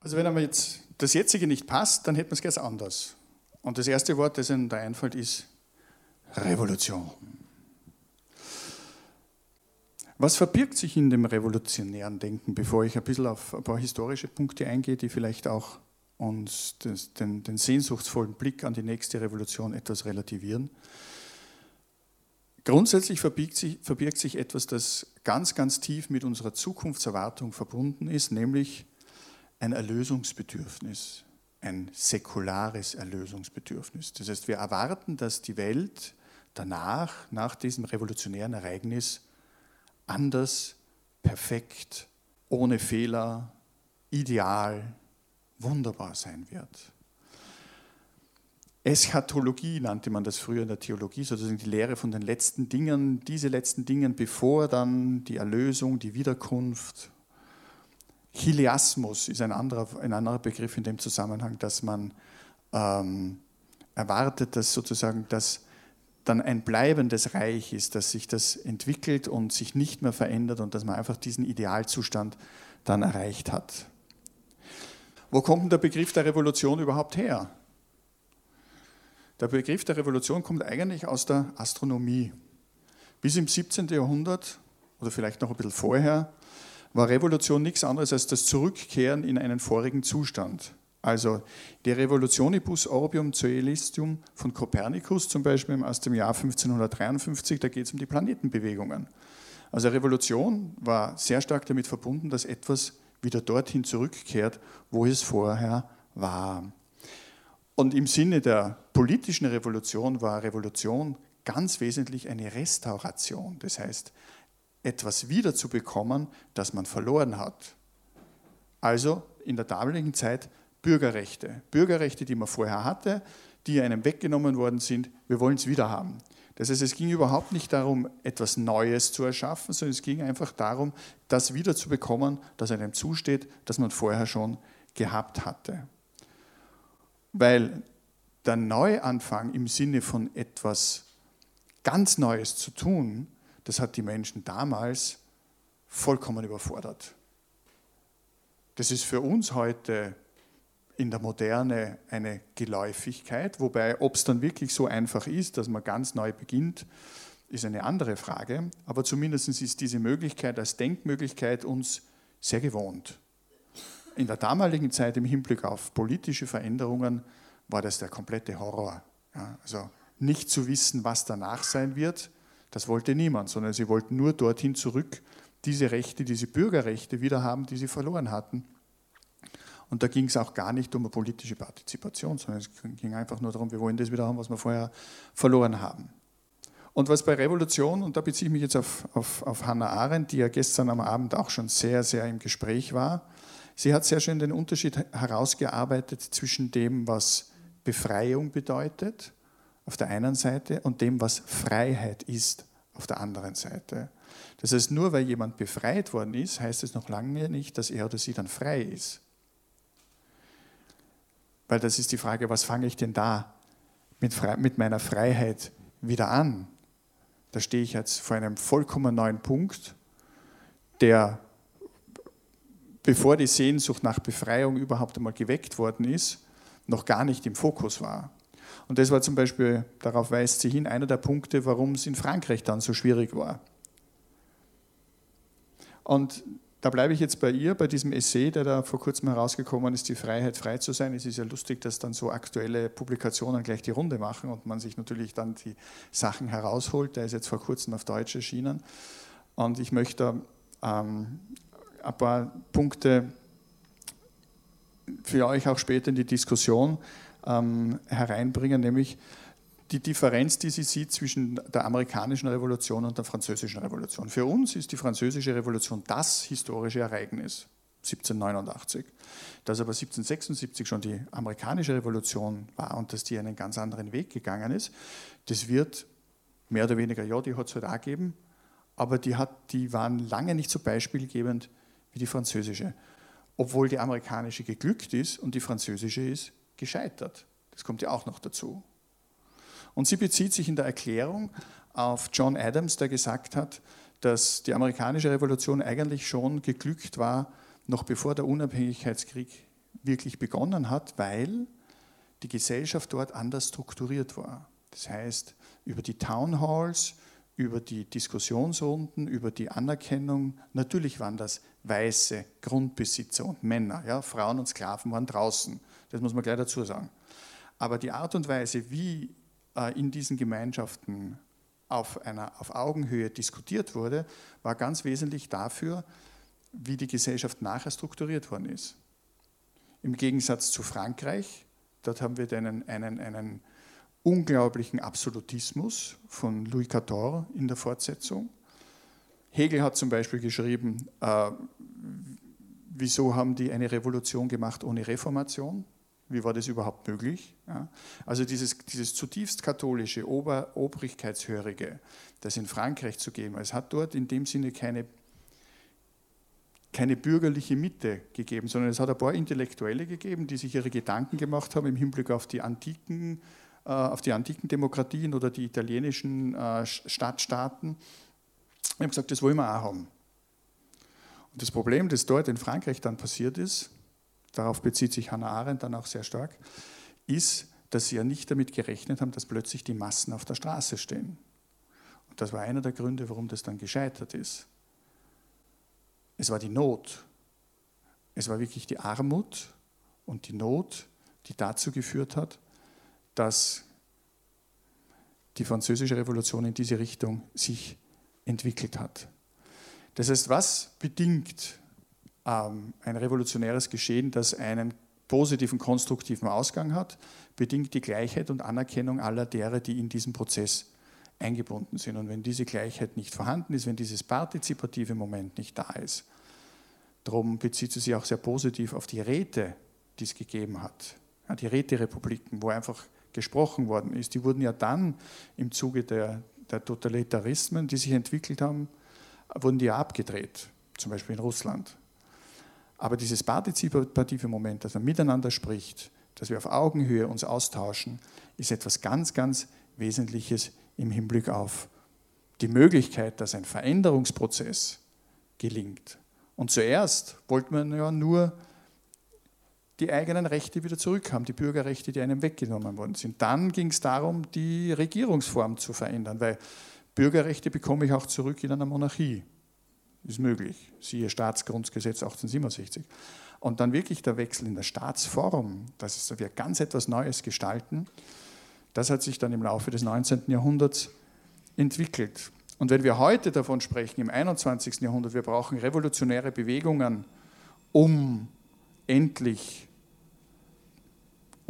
Also wenn aber jetzt das jetzige nicht passt, dann hätten wir es ganz anders. Und das erste Wort, das Ihnen da einfällt, ist Revolution. Was verbirgt sich in dem revolutionären Denken, bevor ich ein bisschen auf ein paar historische Punkte eingehe, die vielleicht auch uns den, den sehnsuchtsvollen Blick an die nächste Revolution etwas relativieren? Grundsätzlich verbirgt sich, verbirgt sich etwas, das ganz, ganz tief mit unserer Zukunftserwartung verbunden ist, nämlich ein Erlösungsbedürfnis, ein säkulares Erlösungsbedürfnis. Das heißt, wir erwarten, dass die Welt danach, nach diesem revolutionären Ereignis, anders, perfekt, ohne Fehler, ideal, wunderbar sein wird. Eschatologie nannte man das früher in der Theologie, sozusagen die Lehre von den letzten Dingen, diese letzten Dingen, bevor dann die Erlösung, die Wiederkunft. Chiliasmus ist ein anderer, ein anderer Begriff in dem Zusammenhang, dass man ähm, erwartet, dass sozusagen das dann ein bleibendes Reich ist, dass sich das entwickelt und sich nicht mehr verändert und dass man einfach diesen Idealzustand dann erreicht hat. Wo kommt denn der Begriff der Revolution überhaupt her? Der Begriff der Revolution kommt eigentlich aus der Astronomie. Bis im 17. Jahrhundert oder vielleicht noch ein bisschen vorher war Revolution nichts anderes als das Zurückkehren in einen vorigen Zustand. Also die Revolutionibus Orbium Coelestium von Kopernikus zum Beispiel aus dem Jahr 1553, da geht es um die Planetenbewegungen. Also Revolution war sehr stark damit verbunden, dass etwas wieder dorthin zurückkehrt, wo es vorher war. Und im Sinne der politischen Revolution war Revolution ganz wesentlich eine Restauration. Das heißt, etwas wiederzubekommen, das man verloren hat. Also in der damaligen Zeit Bürgerrechte. Bürgerrechte, die man vorher hatte, die einem weggenommen worden sind, wir wollen es wieder haben. Das heißt, es ging überhaupt nicht darum, etwas Neues zu erschaffen, sondern es ging einfach darum, das wiederzubekommen, das einem zusteht, das man vorher schon gehabt hatte. Weil der Neuanfang im Sinne von etwas ganz Neues zu tun, das hat die Menschen damals vollkommen überfordert. Das ist für uns heute in der Moderne eine Geläufigkeit, wobei ob es dann wirklich so einfach ist, dass man ganz neu beginnt, ist eine andere Frage. Aber zumindest ist diese Möglichkeit als Denkmöglichkeit uns sehr gewohnt. In der damaligen Zeit im Hinblick auf politische Veränderungen war das der komplette Horror. Ja, also nicht zu wissen, was danach sein wird, das wollte niemand, sondern sie wollten nur dorthin zurück, diese Rechte, diese Bürgerrechte wieder haben, die sie verloren hatten. Und da ging es auch gar nicht um eine politische Partizipation, sondern es ging einfach nur darum, wir wollen das wieder haben, was wir vorher verloren haben. Und was bei Revolution, und da beziehe ich mich jetzt auf, auf, auf Hannah Arendt, die ja gestern am Abend auch schon sehr, sehr im Gespräch war, sie hat sehr schön den Unterschied herausgearbeitet zwischen dem, was Befreiung bedeutet auf der einen Seite und dem, was Freiheit ist auf der anderen Seite. Das heißt, nur weil jemand befreit worden ist, heißt es noch lange nicht, dass er oder sie dann frei ist. Weil das ist die Frage, was fange ich denn da mit, mit meiner Freiheit wieder an? Da stehe ich jetzt vor einem vollkommen neuen Punkt, der, bevor die Sehnsucht nach Befreiung überhaupt einmal geweckt worden ist, noch gar nicht im Fokus war. Und das war zum Beispiel, darauf weist sie hin, einer der Punkte, warum es in Frankreich dann so schwierig war. Und da bleibe ich jetzt bei ihr, bei diesem Essay, der da vor kurzem herausgekommen ist, die Freiheit, frei zu sein. Es ist ja lustig, dass dann so aktuelle Publikationen gleich die Runde machen und man sich natürlich dann die Sachen herausholt. Der ist jetzt vor kurzem auf Deutsch erschienen. Und ich möchte ähm, ein paar Punkte für euch auch später in die Diskussion ähm, hereinbringen, nämlich die Differenz, die sie sieht zwischen der amerikanischen Revolution und der französischen Revolution. Für uns ist die französische Revolution das historische Ereignis, 1789. Dass aber 1776 schon die amerikanische Revolution war und dass die einen ganz anderen Weg gegangen ist, das wird mehr oder weniger, ja, die hat es halt auch gegeben, aber die, hat, die waren lange nicht so beispielgebend wie die französische. Obwohl die amerikanische geglückt ist und die französische ist gescheitert. Das kommt ja auch noch dazu. Und sie bezieht sich in der Erklärung auf John Adams, der gesagt hat, dass die amerikanische Revolution eigentlich schon geglückt war, noch bevor der Unabhängigkeitskrieg wirklich begonnen hat, weil die Gesellschaft dort anders strukturiert war. Das heißt, über die Town Halls, über die Diskussionsrunden, über die Anerkennung, natürlich waren das weiße Grundbesitzer und Männer, ja, Frauen und Sklaven waren draußen, das muss man gleich dazu sagen. Aber die Art und Weise, wie äh, in diesen Gemeinschaften auf, einer, auf Augenhöhe diskutiert wurde, war ganz wesentlich dafür, wie die Gesellschaft nachher strukturiert worden ist. Im Gegensatz zu Frankreich, dort haben wir einen, einen, einen unglaublichen Absolutismus von Louis XIV in der Fortsetzung. Hegel hat zum Beispiel geschrieben, äh, wieso haben die eine Revolution gemacht ohne Reformation? Wie war das überhaupt möglich? Ja. Also dieses, dieses zutiefst katholische, Ober, Obrigkeitshörige, das in Frankreich zu geben, es hat dort in dem Sinne keine, keine bürgerliche Mitte gegeben, sondern es hat ein paar Intellektuelle gegeben, die sich ihre Gedanken gemacht haben im Hinblick auf die antiken, auf die antiken Demokratien oder die italienischen äh, Stadtstaaten. Ich habe gesagt, das wollen wir auch haben. Und das Problem, das dort in Frankreich dann passiert ist, darauf bezieht sich Hannah Arendt dann auch sehr stark, ist, dass sie ja nicht damit gerechnet haben, dass plötzlich die Massen auf der Straße stehen. Und das war einer der Gründe, warum das dann gescheitert ist. Es war die Not. Es war wirklich die Armut und die Not, die dazu geführt hat, dass die französische Revolution in diese Richtung sich entwickelt hat. Das heißt, was bedingt ähm, ein revolutionäres Geschehen, das einen positiven, konstruktiven Ausgang hat, bedingt die Gleichheit und Anerkennung aller derer, die in diesem Prozess eingebunden sind. Und wenn diese Gleichheit nicht vorhanden ist, wenn dieses partizipative Moment nicht da ist, darum bezieht sie sich auch sehr positiv auf die Räte, die es gegeben hat, ja, die Räterepubliken, wo einfach gesprochen worden ist. Die wurden ja dann im Zuge der, der Totalitarismen, die sich entwickelt haben, wurden die ja abgedreht, zum Beispiel in Russland. Aber dieses partizipative Moment, dass man miteinander spricht, dass wir auf Augenhöhe uns austauschen, ist etwas ganz, ganz Wesentliches im Hinblick auf die Möglichkeit, dass ein Veränderungsprozess gelingt. Und zuerst wollte man ja nur die eigenen Rechte wieder zurückhaben, die Bürgerrechte, die einem weggenommen worden sind. Dann ging es darum, die Regierungsform zu verändern, weil Bürgerrechte bekomme ich auch zurück in einer Monarchie ist möglich. Siehe Staatsgrundgesetz 1867. Und dann wirklich der Wechsel in der Staatsform, dass wir ganz etwas Neues gestalten, das hat sich dann im Laufe des 19. Jahrhunderts entwickelt. Und wenn wir heute davon sprechen, im 21. Jahrhundert, wir brauchen revolutionäre Bewegungen, um endlich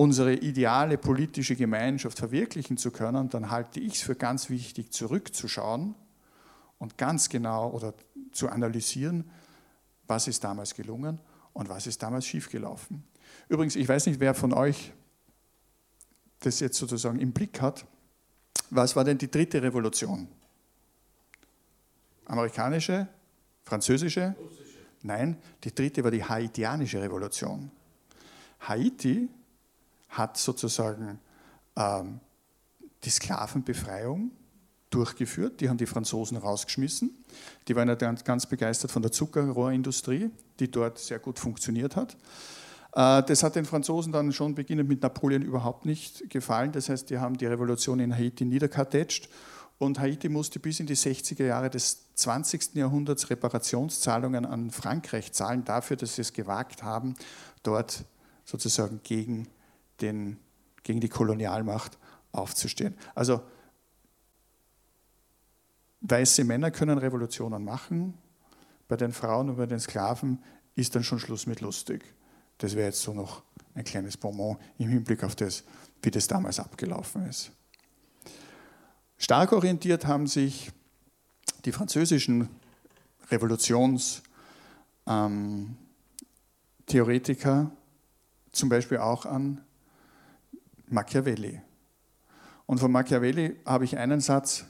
unsere ideale politische Gemeinschaft verwirklichen zu können, dann halte ich es für ganz wichtig, zurückzuschauen und ganz genau oder zu analysieren, was ist damals gelungen und was ist damals schiefgelaufen. Übrigens, ich weiß nicht, wer von euch das jetzt sozusagen im Blick hat. Was war denn die dritte Revolution? Amerikanische? Französische? Russische. Nein, die dritte war die haitianische Revolution. Haiti hat sozusagen ähm, die Sklavenbefreiung durchgeführt. Die haben die Franzosen rausgeschmissen. Die waren ja ganz begeistert von der Zuckerrohrindustrie, die dort sehr gut funktioniert hat. Äh, das hat den Franzosen dann schon beginnend mit Napoleon überhaupt nicht gefallen. Das heißt, die haben die Revolution in Haiti niederkartätscht und Haiti musste bis in die 60er Jahre des 20. Jahrhunderts Reparationszahlungen an Frankreich zahlen dafür, dass sie es gewagt haben, dort sozusagen gegen, den, gegen die Kolonialmacht aufzustehen. Also Weiße Männer können Revolutionen machen, bei den Frauen und bei den Sklaven ist dann schon Schluss mit lustig. Das wäre jetzt so noch ein kleines Bonbon im Hinblick auf das, wie das damals abgelaufen ist. Stark orientiert haben sich die französischen Revolutionstheoretiker ähm, zum Beispiel auch an Machiavelli. Und von Machiavelli habe ich einen Satz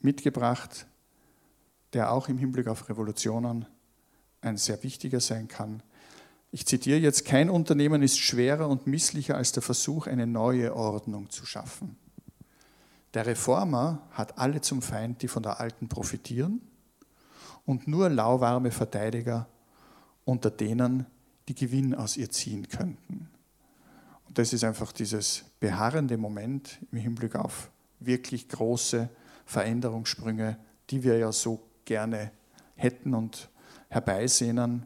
mitgebracht, der auch im Hinblick auf Revolutionen ein sehr wichtiger sein kann. Ich zitiere jetzt, kein Unternehmen ist schwerer und misslicher als der Versuch, eine neue Ordnung zu schaffen. Der Reformer hat alle zum Feind, die von der alten profitieren, und nur lauwarme Verteidiger unter denen, die Gewinn aus ihr ziehen könnten. Das ist einfach dieses beharrende Moment im Hinblick auf wirklich große Veränderungssprünge, die wir ja so gerne hätten und herbeisehnen.